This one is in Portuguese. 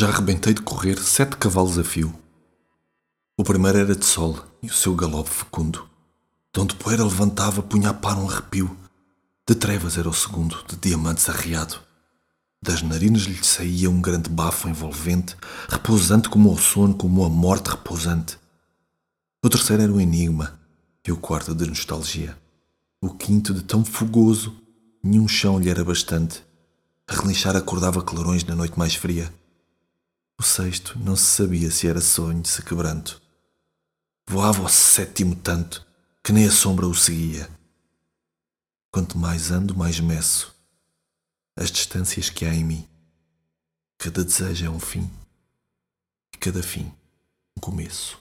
Já arrebentei de correr sete cavalos a fio. O primeiro era de sol e o seu galope fecundo. De onde poeira levantava, punha a par um arrepio. De trevas era o segundo, de diamantes arreado. Das narinas lhe saía um grande bafo envolvente, repousante como o sono, como a morte repousante. O terceiro era o enigma e o quarto de nostalgia. O quinto de tão fogoso, nenhum chão lhe era bastante. A relinchar acordava clarões na noite mais fria. O sexto não se sabia se era sonho, se quebranto. Voava o sétimo tanto que nem a sombra o seguia. Quanto mais ando, mais meço as distâncias que há em mim. Cada desejo é um fim e cada fim um começo.